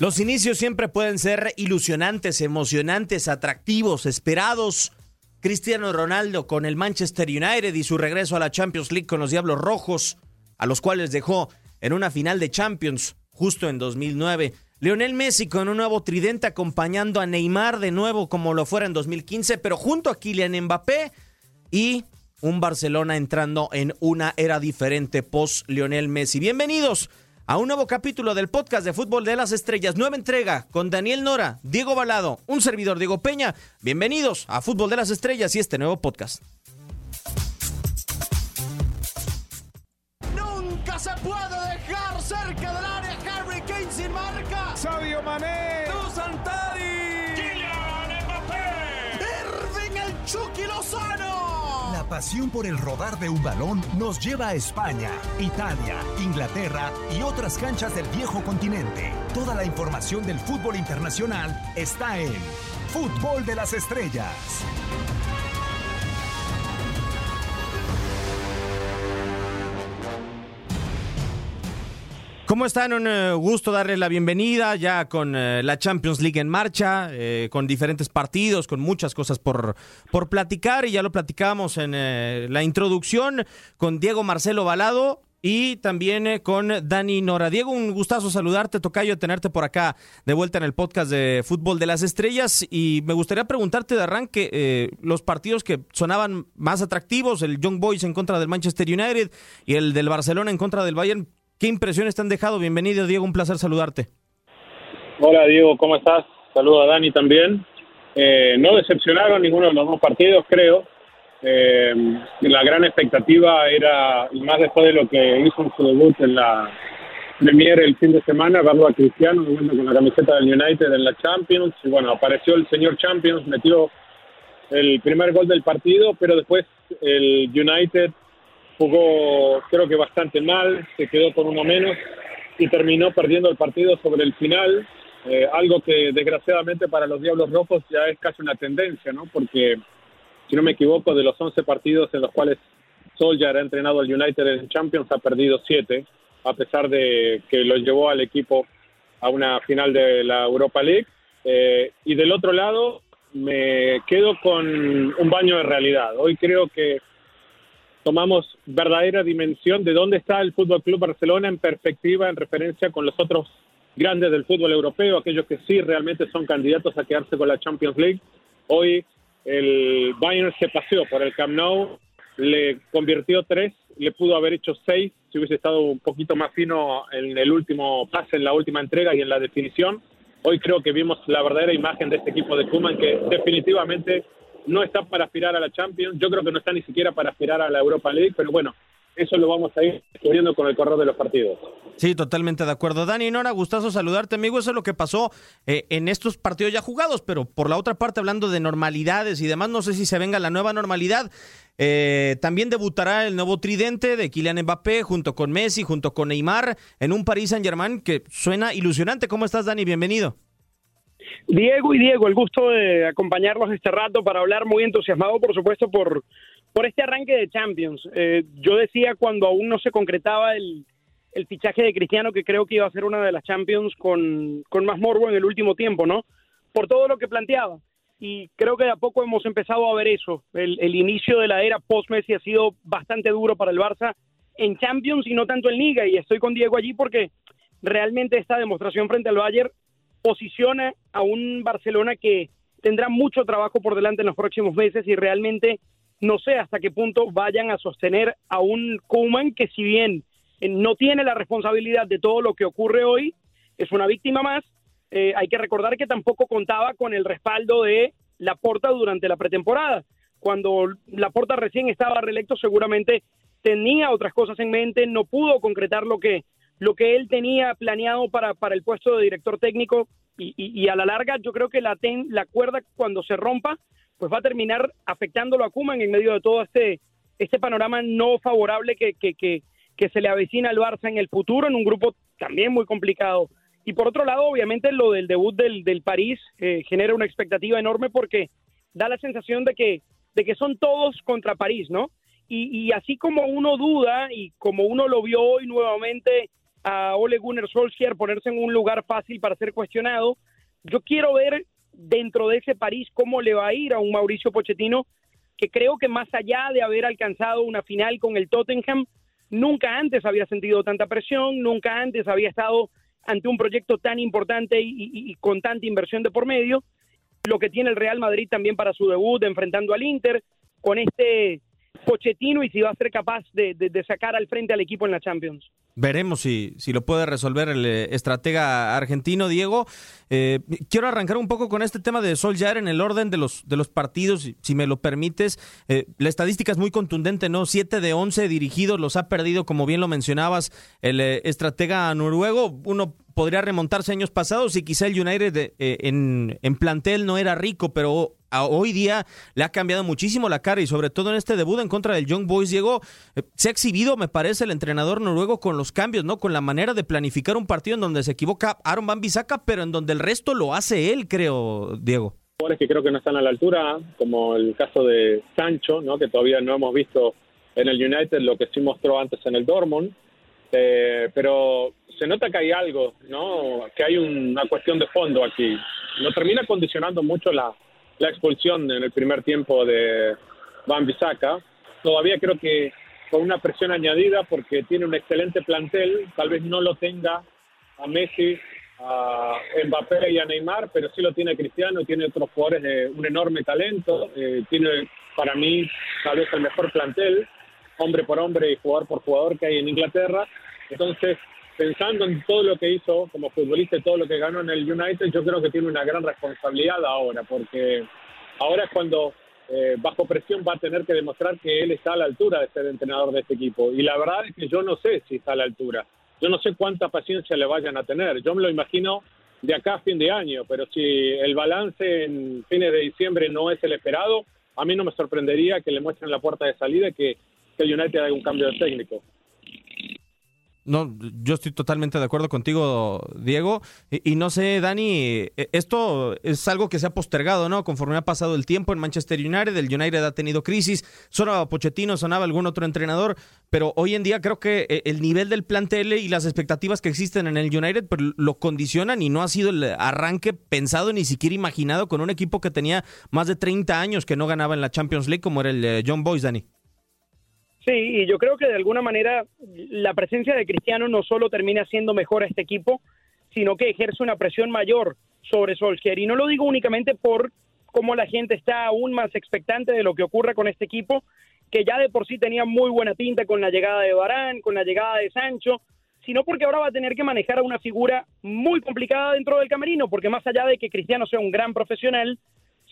Los inicios siempre pueden ser ilusionantes, emocionantes, atractivos, esperados. Cristiano Ronaldo con el Manchester United y su regreso a la Champions League con los Diablos Rojos, a los cuales dejó en una final de Champions justo en 2009. Lionel Messi con un nuevo tridente acompañando a Neymar de nuevo como lo fuera en 2015, pero junto a Kylian Mbappé y un Barcelona entrando en una era diferente post Lionel Messi. Bienvenidos a un nuevo capítulo del podcast de Fútbol de las Estrellas, nueva entrega con Daniel Nora, Diego Balado, un servidor Diego Peña. Bienvenidos a Fútbol de las Estrellas y este nuevo podcast. Nunca se puede dejar cerca del área Harry Kane sin marca. Sabio Mané. La pasión por el rodar de un balón nos lleva a España, Italia, Inglaterra y otras canchas del viejo continente. Toda la información del fútbol internacional está en Fútbol de las Estrellas. ¿Cómo están? Un eh, gusto darles la bienvenida ya con eh, la Champions League en marcha, eh, con diferentes partidos, con muchas cosas por, por platicar y ya lo platicamos en la introducción con Diego Marcelo Balado y también con Dani Nora. Diego, un gustazo saludarte, Tocayo, tenerte por acá de vuelta en el podcast de Fútbol de las Estrellas y me gustaría preguntarte de arranque los partidos que sonaban más atractivos, el Young Boys en contra del Manchester United y el del Barcelona en contra del Bayern. ¿Qué impresiones te han dejado? Bienvenido, Diego, un placer saludarte. Hola, Diego, ¿cómo estás? Saludo a Dani también. Eh, no decepcionaron ninguno de los dos partidos, creo. Eh, la gran expectativa era, y más después de lo que hizo en su debut en la Premier el fin de semana, verlo a Cristiano con la camiseta del United en la Champions. Y bueno, apareció el señor Champions, metió el primer gol del partido, pero después el United jugó creo que bastante mal, se quedó con uno menos y terminó perdiendo el partido sobre el final, eh, algo que desgraciadamente para los Diablos Rojos ya es casi una tendencia, ¿no? Porque, si no me equivoco, de los 11 partidos en los cuales Solskjaer ha entrenado al United en Champions, ha perdido 7, a pesar de que lo llevó al equipo a una final de la Europa League. Eh, y del otro lado, me quedo con un baño de realidad. Hoy creo que tomamos verdadera dimensión de dónde está el Fútbol Club Barcelona en perspectiva, en referencia con los otros grandes del fútbol europeo, aquellos que sí realmente son candidatos a quedarse con la Champions League. Hoy el Bayern se paseó por el Camp Nou, le convirtió tres, le pudo haber hecho seis si hubiese estado un poquito más fino en el último pase, en la última entrega y en la definición. Hoy creo que vimos la verdadera imagen de este equipo de Kuman que definitivamente no está para aspirar a la Champions, yo creo que no está ni siquiera para aspirar a la Europa League, pero bueno, eso lo vamos a ir descubriendo con el correr de los partidos. Sí, totalmente de acuerdo. Dani Nora, gustazo saludarte, amigo. Eso es lo que pasó eh, en estos partidos ya jugados, pero por la otra parte, hablando de normalidades y demás, no sé si se venga la nueva normalidad. Eh, también debutará el nuevo tridente de Kylian Mbappé junto con Messi, junto con Neymar, en un Paris Saint-Germain que suena ilusionante. ¿Cómo estás, Dani? Bienvenido. Diego y Diego, el gusto de acompañarlos este rato para hablar muy entusiasmado, por supuesto, por, por este arranque de Champions. Eh, yo decía cuando aún no se concretaba el, el fichaje de Cristiano que creo que iba a ser una de las Champions con, con más morbo en el último tiempo, ¿no? Por todo lo que planteaba. Y creo que de a poco hemos empezado a ver eso. El, el inicio de la era post-Messi ha sido bastante duro para el Barça en Champions y no tanto en Liga. Y estoy con Diego allí porque realmente esta demostración frente al Bayern posiciona a un Barcelona que tendrá mucho trabajo por delante en los próximos meses y realmente no sé hasta qué punto vayan a sostener a un Koeman que si bien eh, no tiene la responsabilidad de todo lo que ocurre hoy, es una víctima más. Eh, hay que recordar que tampoco contaba con el respaldo de Laporta durante la pretemporada. Cuando Laporta recién estaba reelecto, seguramente tenía otras cosas en mente, no pudo concretar lo que lo que él tenía planeado para, para el puesto de director técnico y, y, a la larga yo creo que la, la cuerda cuando se rompa pues va a terminar afectándolo a Kuman en medio de todo este, este panorama no favorable que, que, que, que se le avecina al Barça en el futuro en un grupo también muy complicado. Y por otro lado, obviamente lo del debut del, del París eh, genera una expectativa enorme porque da la sensación de que, de que son todos contra París, ¿no? Y, y así como uno duda y como uno lo vio hoy nuevamente a Ole Gunnar Solskjaer ponerse en un lugar fácil para ser cuestionado. Yo quiero ver dentro de ese París cómo le va a ir a un Mauricio Pochettino que creo que más allá de haber alcanzado una final con el Tottenham, nunca antes había sentido tanta presión, nunca antes había estado ante un proyecto tan importante y, con tanta inversión de por medio, lo que tiene el Real Madrid también para su debut enfrentando al Inter, con este Pochettino y si va a ser capaz de, sacar al frente al equipo en la Champions. Veremos si, si lo puede resolver el eh, estratega argentino Diego. Eh, quiero arrancar un poco con este tema de Sol Solskjaer en el orden de los, de los partidos, si me lo permites. Eh, la estadística es muy contundente, ¿no? Siete de once dirigidos los ha perdido, como bien lo mencionabas, el estratega noruego. Uno podría remontarse años pasados y quizá el United en, en plantel no era rico, pero hoy día le ha cambiado muchísimo la cara y sobre todo en este debut en contra del Young Boys, Diego, eh, se ha exhibido, me parece, el entrenador noruego con los cambios, ¿no? Con la manera de planificar un partido en donde se equivoca Aaron Van Bissaka, pero en donde el resto lo hace él, creo, Diego. Jugadores que creo que no están a la altura, como el caso de Sancho, ¿no? Que todavía no hemos visto en el United lo que sí mostró antes en el Dortmund. Eh, pero se nota que hay algo, ¿no? Que hay una cuestión de fondo aquí. No termina condicionando mucho la, la expulsión en el primer tiempo de Van Bissaka. Todavía creo que con una presión añadida porque tiene un excelente plantel, tal vez no lo tenga a Messi, a Mbappé y a Neymar, pero sí lo tiene Cristiano, tiene otros jugadores de un enorme talento, eh, tiene para mí tal vez el mejor plantel, hombre por hombre y jugador por jugador que hay en Inglaterra. Entonces, pensando en todo lo que hizo como futbolista y todo lo que ganó en el United, yo creo que tiene una gran responsabilidad ahora, porque ahora es cuando eh, bajo presión va a tener que demostrar que él está a la altura de ser entrenador de este equipo. Y la verdad es que yo no sé si está a la altura. Yo no sé cuánta paciencia le vayan a tener. Yo me lo imagino de acá a fin de año, pero si el balance en fines de diciembre no es el esperado, a mí no me sorprendería que le muestren la puerta de salida y que, el United haga un cambio de técnico. No, yo estoy totalmente de acuerdo contigo, Diego. Y, no sé, Dani, e, esto es algo que se ha postergado, ¿no? Conforme ha pasado el tiempo en Manchester United, el United ha tenido crisis, sonaba Pochettino, sonaba algún otro entrenador, pero hoy en día creo que e, el nivel del plantel y las expectativas que existen en el United pues, lo condicionan y no ha sido el arranque pensado ni siquiera imaginado con un equipo que tenía más de 30 años que no ganaba en la Champions League como era el eh, John Boyce, Dani. Sí, y yo creo que de alguna manera la presencia de Cristiano no solo termina siendo mejor a este equipo, sino que ejerce una presión mayor sobre Solskjaer. Y no lo digo únicamente por cómo la gente está aún más expectante de lo que ocurre con este equipo, que ya de por sí tenía muy buena pinta con la llegada de Barán, con la llegada de Sancho, sino porque ahora va a tener que manejar a una figura muy complicada dentro del camerino, porque más allá de que Cristiano sea un gran profesional,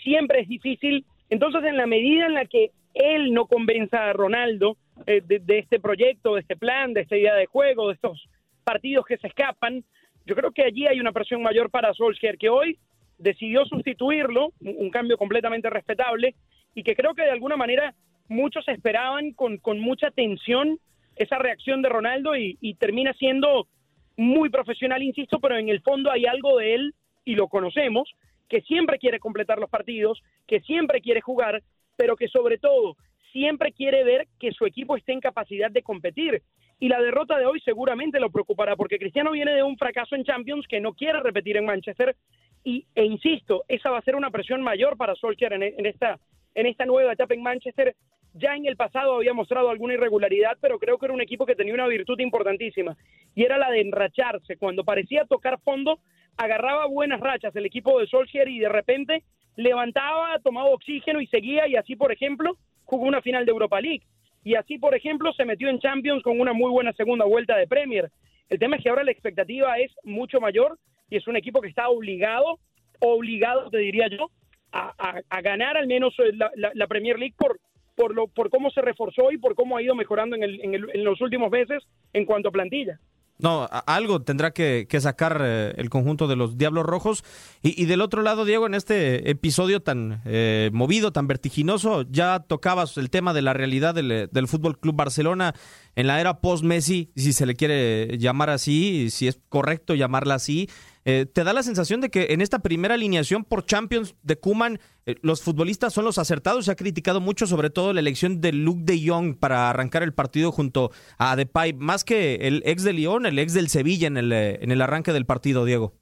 siempre es difícil. Entonces, en la medida en la que él no convenza a Ronaldo eh, de, este proyecto, de este plan, de esta idea de juego, de estos partidos que se escapan. Yo creo que allí hay una presión mayor para Solskjaer, que hoy decidió sustituirlo, un, cambio completamente respetable, y que creo que de alguna manera muchos esperaban con, mucha tensión esa reacción de Ronaldo y termina siendo muy profesional, insisto, pero en el fondo hay algo de él, y lo conocemos, que siempre quiere completar los partidos, que siempre quiere jugar, pero que sobre todo siempre quiere ver que su equipo esté en capacidad de competir. Y la derrota de hoy seguramente lo preocupará, porque Cristiano viene de un fracaso en Champions que no quiere repetir en Manchester. Y, e insisto, esa va a ser una presión mayor para Solskjaer en, esta, en esta nueva etapa en Manchester. Ya en el pasado había mostrado alguna irregularidad, pero creo que era un equipo que tenía una virtud importantísima, y era la de enracharse. Cuando parecía tocar fondo, agarraba buenas rachas el equipo de Solskjaer y de repente levantaba, tomaba oxígeno y seguía, y así, por ejemplo, jugó una final de Europa League. Y así, por ejemplo, se metió en Champions con una muy buena segunda vuelta de Premier. El tema es que ahora la expectativa es mucho mayor y es un equipo que está obligado, obligado, te diría yo, a, ganar al menos eh, la, Premier League por, por, lo, por cómo se reforzó y por cómo ha ido mejorando en, el, en, el, en los últimos meses en cuanto a plantilla. No, algo tendrá que, sacar eh, el conjunto de los Diablos Rojos. Y, del otro lado, Diego, en este episodio tan eh, movido, tan vertiginoso, ya tocabas el tema de la realidad del, del Fútbol Club Barcelona en la era post-Messi, si se le quiere llamar así, si es correcto llamarla así. Eh, ¿Te da la sensación de que en esta primera alineación por Champions de Kuman eh, los futbolistas son los acertados? Se ha criticado mucho sobre todo la elección de Luke de Jong para arrancar el partido junto a Depay, más que el ex de Lyon, el ex del Sevilla en el, eh, en el arranque del partido, Diego.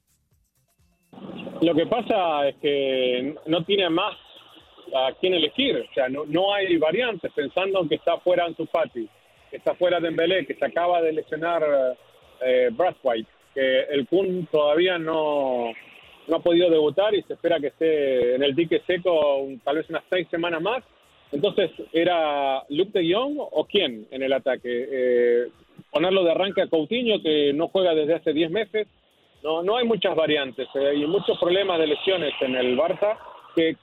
Lo que pasa es que no tiene más a quién elegir, o sea, no, no hay variantes, pensando en que está fuera Ansu Fati, que está fuera Dembélé, que se acaba de lesionar eh, White, que el Kun todavía no, no ha podido debutar y se espera que esté en el dique seco tal vez unas seis semanas más. Entonces, ¿era Luke de Jong o quién en el ataque? Eh, ponerlo de arranque a Coutinho, que no juega desde hace diez meses, no, no hay muchas variantes, eh, muchos problemas de lesiones en el Barça que,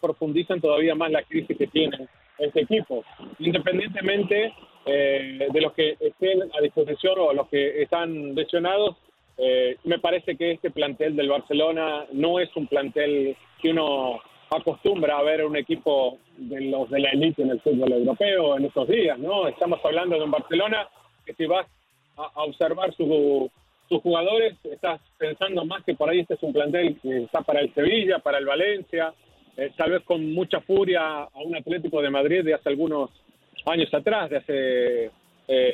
profundizan todavía más la crisis que tiene este equipo. Independientemente eh, de los que estén a disposición o los que están lesionados, eh, me parece que este plantel del Barcelona no es un plantel que uno acostumbra a ver un equipo de los de la élite en el fútbol europeo en estos días, ¿no? Estamos hablando de un Barcelona que si vas a observar su, tus jugadores estás pensando más que por ahí este es un plantel que está para el Sevilla, para el Valencia, eh, tal vez con mucha furia a un Atlético de Madrid de hace algunos años atrás, de hace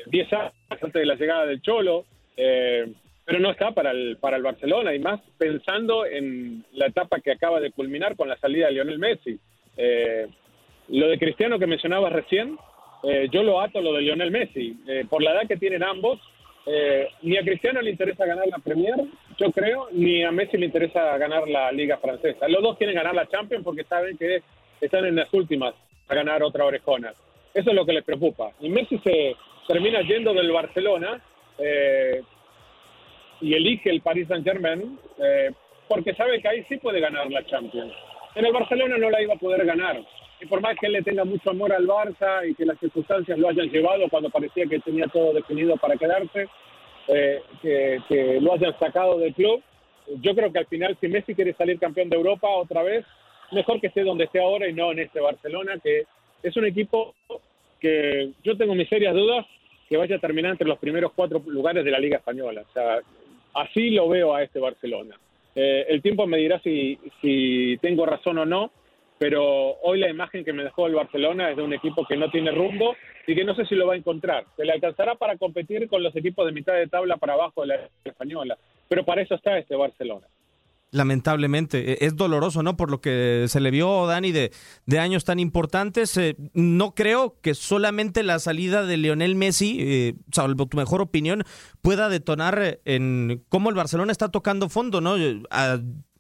10 eh, años antes de la llegada del Cholo, eh, pero no está para el, para el Barcelona y más pensando en la etapa que acaba de culminar con la salida de Lionel Messi. lo de Cristiano que mencionabas recién, yo lo ato lo de Lionel Messi. por la edad que tienen ambos, eh, ni a Cristiano le interesa ganar la Premier, yo creo, ni a Messi le interesa ganar la Liga Francesa. Los dos quieren ganar la Champions porque saben que están en las últimas a ganar otra orejona. Eso es lo que les preocupa. Y Messi se termina yendo del Barcelona eh, y elige el Paris Saint Germain eh, porque sabe que ahí sí puede ganar la Champions. En el Barcelona no la iba a poder ganar. Y por más que él le tenga mucho amor al Barça y que las circunstancias lo hayan llevado cuando parecía que tenía todo definido para quedarse, eh, que, lo hayan sacado del club, yo creo que al final si Messi quiere salir campeón de Europa otra vez, mejor que esté donde esté ahora y no en este Barcelona, que es un equipo que yo tengo mis serias dudas que vaya a terminar entre los primeros cuatro lugares de la Liga Española. O sea, así lo veo a este Barcelona. Eh, el tiempo me dirá si, si tengo razón o no, pero hoy la imagen que me dejó el Barcelona es de un equipo que no tiene rumbo y que no sé si lo va a encontrar. Se le alcanzará para competir con los equipos de mitad de tabla para abajo de la española, pero para eso está este Barcelona. Lamentablemente, e, es doloroso, ¿no? Por lo que se le vio, Dani, de, de años tan importantes. Eh, no creo que solamente la salida de Lionel Messi, eh, salvo tu mejor opinión, pueda detonar en cómo el Barcelona está tocando fondo, ¿no?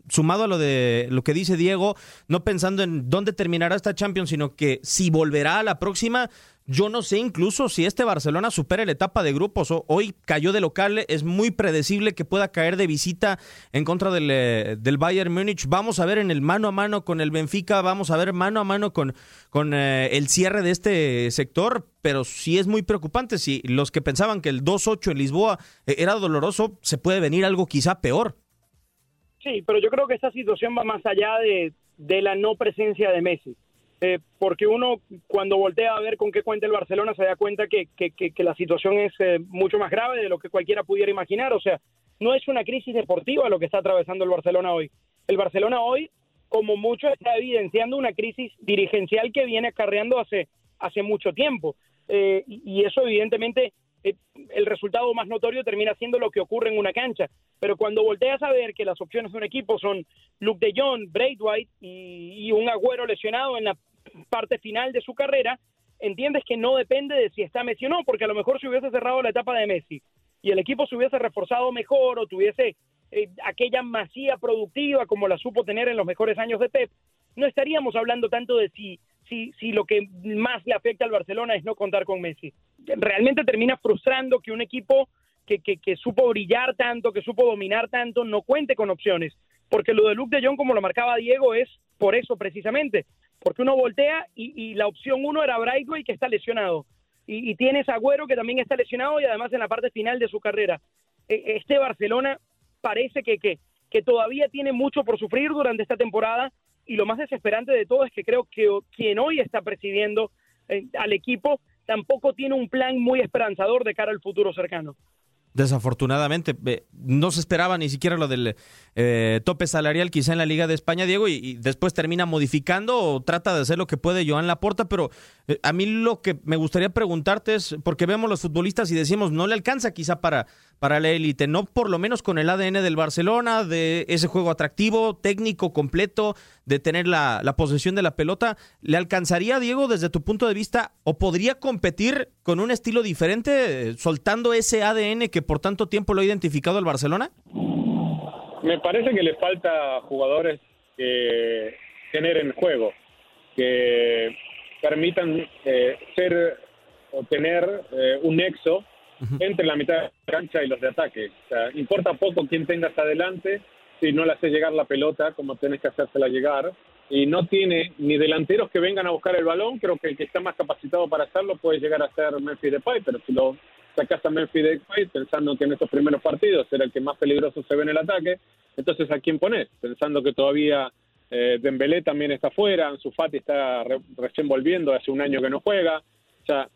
sumado a lo de lo que dice Diego, no pensando en dónde terminará esta Champions, sino que si volverá a la próxima, yo no sé incluso si este Barcelona supera la etapa de grupos. Hoy cayó de local, es muy predecible que pueda caer de visita en contra del, eh, del Bayern Múnich. Vamos a ver en el mano a mano con el Benfica, vamos a ver mano a mano con, con eh, el cierre de este sector, pero sí es muy preocupante. Si los que pensaban que el 2-8 en Lisboa eh, era doloroso, se puede venir algo quizá peor. Sí, pero yo creo que esta situación va más allá de, la no presencia de Messi. Eh, porque uno cuando voltea a ver con qué cuenta el Barcelona se da cuenta que, la situación es eh, mucho más grave de lo que cualquiera pudiera imaginar. O sea, no es una crisis deportiva lo que está atravesando el Barcelona hoy. El Barcelona hoy, como mucho, está evidenciando una crisis dirigencial que viene acarreando hace, hace mucho tiempo. Eh, y eso evidentemente el resultado más notorio termina siendo lo que ocurre en una cancha. Pero cuando volteas a ver que las opciones de un equipo son Luke de Jong, Braithwaite y, y un agüero lesionado en la parte final de su carrera, entiendes que no depende de si está Messi o no, porque a lo mejor si hubiese cerrado la etapa de Messi y el equipo se hubiese reforzado mejor o tuviese eh, aquella masía productiva como la supo tener en los mejores años de Pep, no estaríamos hablando tanto de si si, si lo que más le afecta al Barcelona es no contar con Messi. Realmente termina frustrando que un equipo que, que, supo brillar tanto, que supo dominar tanto, no cuente con opciones. Porque lo de Luke de Jong, como lo marcaba Diego, es por eso precisamente. Porque uno voltea y, la opción uno era Brightway, que está lesionado. Y, y tienes Agüero, que también está lesionado y además en la parte final de su carrera. E, este Barcelona parece que, que, que todavía tiene mucho por sufrir durante esta temporada y lo más desesperante de todo es que creo que quien hoy está presidiendo eh, al equipo tampoco tiene un plan muy esperanzador de cara al futuro cercano. Desafortunadamente, no se esperaba ni siquiera lo del eh, tope salarial quizá en la Liga de España, Diego, y, después termina modificando o trata de hacer lo que puede Joan Laporta, pero a mí lo que me gustaría preguntarte es, porque vemos los futbolistas y decimos, no le alcanza quizá para, para la élite, no por lo menos con el ADN del Barcelona, de ese juego atractivo, técnico, completo, de tener la, la posesión de la pelota, ¿le alcanzaría, Diego, desde tu punto de vista, o podría competir con un estilo diferente, soltando ese ADN que por tanto tiempo lo ha identificado el Barcelona? Me parece que le falta jugadores que generen juego, que permitan eh, ser o tener eh, un nexo entre la mitad de la cancha y los de ataque. O sea, importa poco quién tengas adelante si no le haces llegar la pelota como tenés que hacérsela llegar. Y no tiene ni delanteros que vengan a buscar el balón. Creo que el que está más capacitado para hacerlo puede llegar a ser Memphis Depay, pero si lo sacas a Memphis Depay pensando que en estos primeros partidos era el que más peligroso se ve en el ataque, entonces ¿a quién pones? Pensando que todavía eh, Dembélé también está fuera, Ansu Fati está recién volviendo, hace un año que no juega. O sea,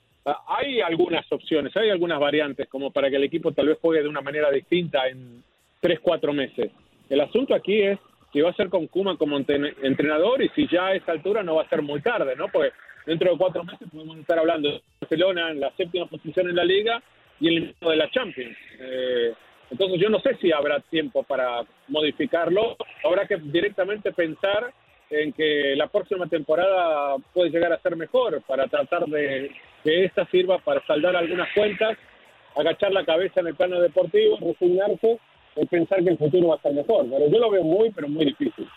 hay algunas opciones, hay algunas variantes como para que el equipo tal vez juegue de una manera distinta en tres, cuatro meses. El asunto aquí es si va a ser con Kuma como entrenador y si ya a esa altura no va a ser muy tarde, ¿no? Porque dentro de cuatro meses podemos estar hablando de Barcelona en la séptima posición en la liga y el inicio de la Champions. Eh, entonces yo no sé si habrá tiempo para modificarlo. Habrá que directamente pensar en que la próxima temporada puede llegar a ser mejor para tratar de que esta sirva para saldar algunas cuentas, agachar la cabeza en el plano deportivo, resignarse y pensar que el futuro va a estar mejor. Pero yo lo veo muy, pero muy difícil.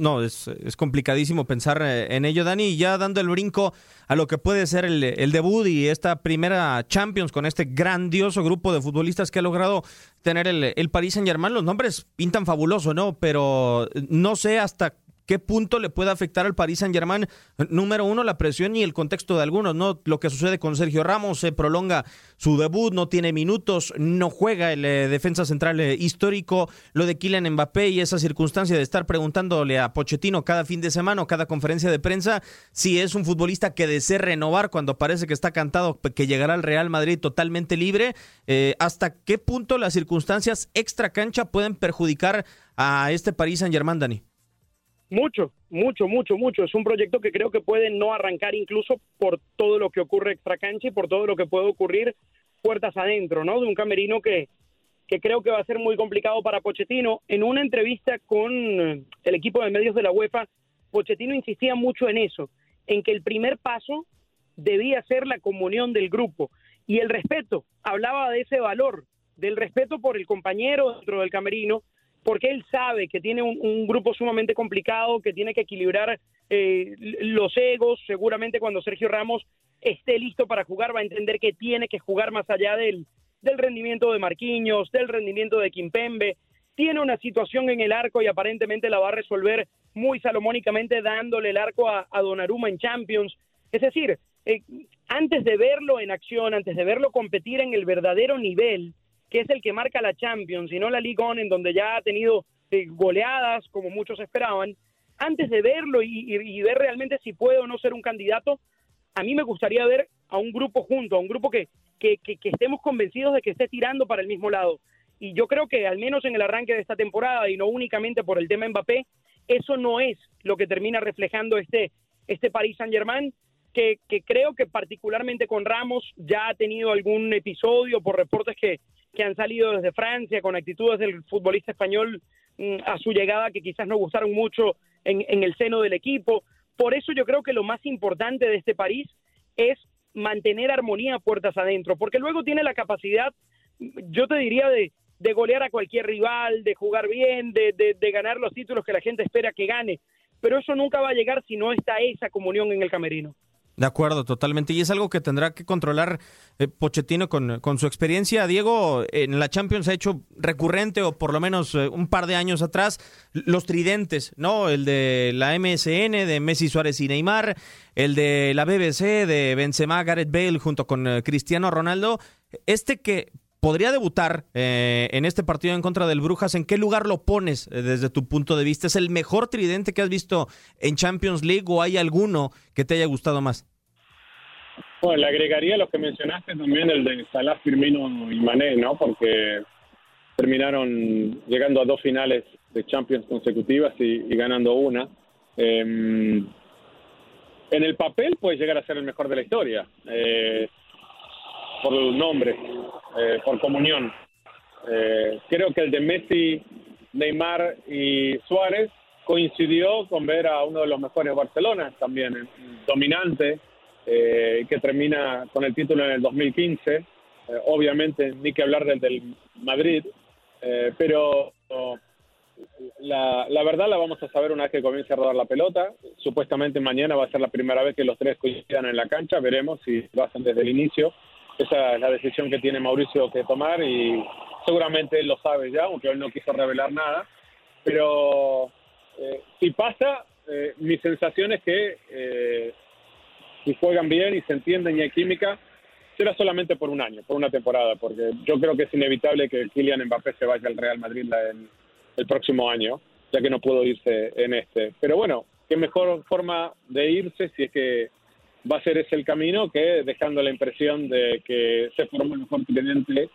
No, es, es, complicadísimo pensar eh, en ello, Dani. Y ya dando el brinco a lo que puede ser el, el, debut y esta primera Champions con este grandioso grupo de futbolistas que ha logrado tener el, el Paris Saint Germain. Los nombres pintan fabuloso, ¿no? Pero no sé hasta ¿Qué punto le puede afectar al Paris Saint Germain? Número uno, la presión y el contexto de algunos, ¿no? Lo que sucede con Sergio Ramos, se prolonga su debut, no tiene minutos, no juega el eh, defensa central eh, histórico, lo de Kylian Mbappé y esa circunstancia de estar preguntándole a Pochettino cada fin de semana o cada conferencia de prensa si es un futbolista que desea renovar cuando parece que está cantado que llegará al Real Madrid totalmente libre. Eh, ¿Hasta qué punto las circunstancias extra cancha pueden perjudicar a este Paris Saint Germain, Dani? Mucho, mucho, mucho, mucho. Es un proyecto que creo que puede no arrancar incluso por todo lo que ocurre extra cancha y por todo lo que puede ocurrir puertas adentro, ¿no? De un camerino que, que creo que va a ser muy complicado para Pochettino. En una entrevista con eh, el equipo de medios de la UEFA, Pochettino insistía mucho en eso, en que el primer paso debía ser la comunión del grupo y el respeto. Hablaba de ese valor, del respeto por el compañero dentro del camerino, porque él sabe que tiene un, grupo sumamente complicado, que tiene que equilibrar eh, los egos. Seguramente cuando Sergio Ramos esté listo para jugar va a entender que tiene que jugar más allá del, del rendimiento de Marquinhos, del rendimiento de Kimpembe. Tiene una situación en el arco y aparentemente la va a resolver muy salomónicamente dándole el arco a, a Donnarumma en Champions. Es decir, eh, antes de verlo en acción, antes de verlo competir en el verdadero nivel, que es el que marca la Champions y no la Ligue 1, en donde ya ha tenido eh, goleadas como muchos esperaban, antes de verlo y, ver realmente si puede o no ser un candidato, a mí me gustaría ver a un grupo junto, a un grupo que, que, estemos convencidos de que esté tirando para el mismo lado. Y yo creo que al menos en el arranque de esta temporada y no únicamente por el tema Mbappé, eso no es lo que termina reflejando este, este Paris Saint Germain que, creo que particularmente con Ramos ya ha tenido algún episodio por reportes que, que han salido desde Francia con actitudes del futbolista español mm, a su llegada que quizás no gustaron mucho en, en el seno del equipo. Por eso yo creo que lo más importante de este París es mantener armonía puertas adentro, porque luego tiene la capacidad, yo te diría, de, de golear a cualquier rival, de jugar bien, de, de, de, ganar los títulos que la gente espera que gane. Pero eso nunca va a llegar si no está esa comunión en el camerino. De acuerdo, totalmente. Y es algo que tendrá que controlar eh, Pochettino con, con, su experiencia. Diego, en la Champions ha hecho recurrente, o por lo menos eh, un par de años atrás, los tridentes, ¿no? El de la MSN, de Messi, Suárez y Neymar, el de la BBC, de Benzema, Gareth Bale, junto con eh, Cristiano Ronaldo. Este que podría debutar eh, en este partido en contra del Brujas. ¿En qué lugar lo pones eh, desde tu punto de vista? ¿Es el mejor tridente que has visto en Champions League o hay alguno que te haya gustado más? Bueno, le agregaría los que mencionaste también, el de Salah, Firmino y Mané, ¿no? Porque terminaron llegando a dos finales de Champions consecutivas y, ganando una. Em, en el papel puede llegar a ser el mejor de la historia, eh, por nombre, eh, por comunión. Eh, creo que el de Messi, Neymar y Suárez coincidió con ver a uno de los mejores Barcelona también, dominante, eh, que termina con el título en el 2015. Eh, obviamente, ni que hablar del del Madrid, eh, pero la, la, verdad la vamos a saber una vez que comience a rodar la pelota. Supuestamente mañana va a ser la primera vez que los tres coincidan en la cancha. Veremos si lo hacen desde el inicio. Esa es la decisión que tiene Mauricio que tomar y seguramente él lo sabe ya, aunque él no quiso revelar nada. Pero eh, si pasa, eh, mi sensación es que eh, si juegan bien y se entienden y hay química, será solamente por un año, por una temporada, porque yo creo que es inevitable que Kylian Mbappé se vaya al Real Madrid el próximo año, ya que no pudo irse en este. Pero bueno, qué mejor forma de irse si es que va a ser ese el camino que dejando la impresión de que se formó el mejor cliente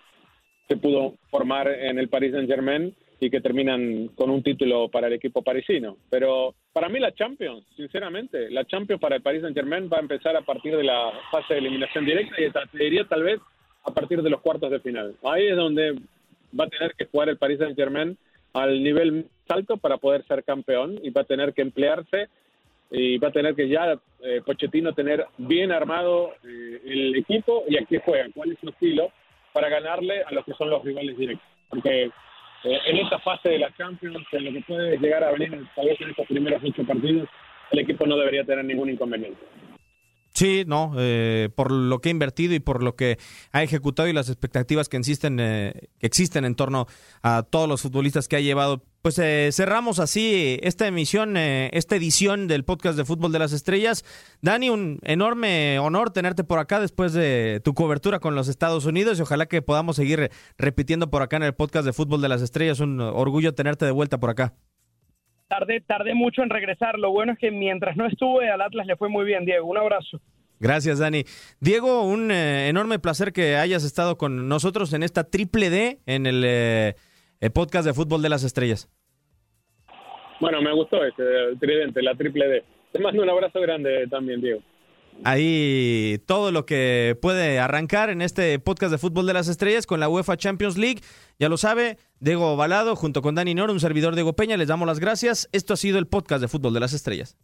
se pudo formar en el Paris Saint Germain y que terminan con un título para el equipo parisino. Pero para mí la Champions, sinceramente, la Champions para el Paris Saint Germain va a empezar a partir de la fase de eliminación directa y te diría tal vez a partir de los cuartos de final. Ahí es donde va a tener que jugar el Paris Saint Germain al nivel alto para poder ser campeón y va a tener que emplearse y va a tener que ya eh, Pochettino tener bien armado eh, el equipo y aquí juega, cuál es su estilo para ganarle a los que son los rivales directos. Porque eh, en esta fase de la Champions, en lo que puede llegar a venir tal vez en estos primeros ocho partidos, el equipo no debería tener ningún inconveniente. Sí, no, eh, por lo que ha invertido y por lo que ha ejecutado y las expectativas que existen, eh, que existen en torno a todos los futbolistas que ha llevado. Pues eh, cerramos así esta emisión, esta edición del podcast de Fútbol de las Estrellas. Dani, un enorme honor tenerte por acá después de tu cobertura con los Estados Unidos y ojalá que podamos seguir repitiendo por acá en el podcast de Fútbol de las Estrellas. Un orgullo tenerte de vuelta por acá tardé, tardé mucho en regresar. Lo bueno es que mientras no estuve, al Atlas le fue muy bien, Diego. Un abrazo. Gracias, Dani. Diego, un eh, enorme placer que hayas estado con nosotros en esta triple D en el, eh, podcast de Fútbol de las Estrellas. Bueno, me gustó este tridente, la triple D. Te mando un abrazo grande también, Diego ahí todo lo que puede arrancar en este podcast de Fútbol de las Estrellas con la UEFA Champions League. Ya lo sabe, Diego Balado junto con Dani Nor, un servidor Diego Peña, les damos las gracias. Esto ha sido el podcast de Fútbol de las Estrellas.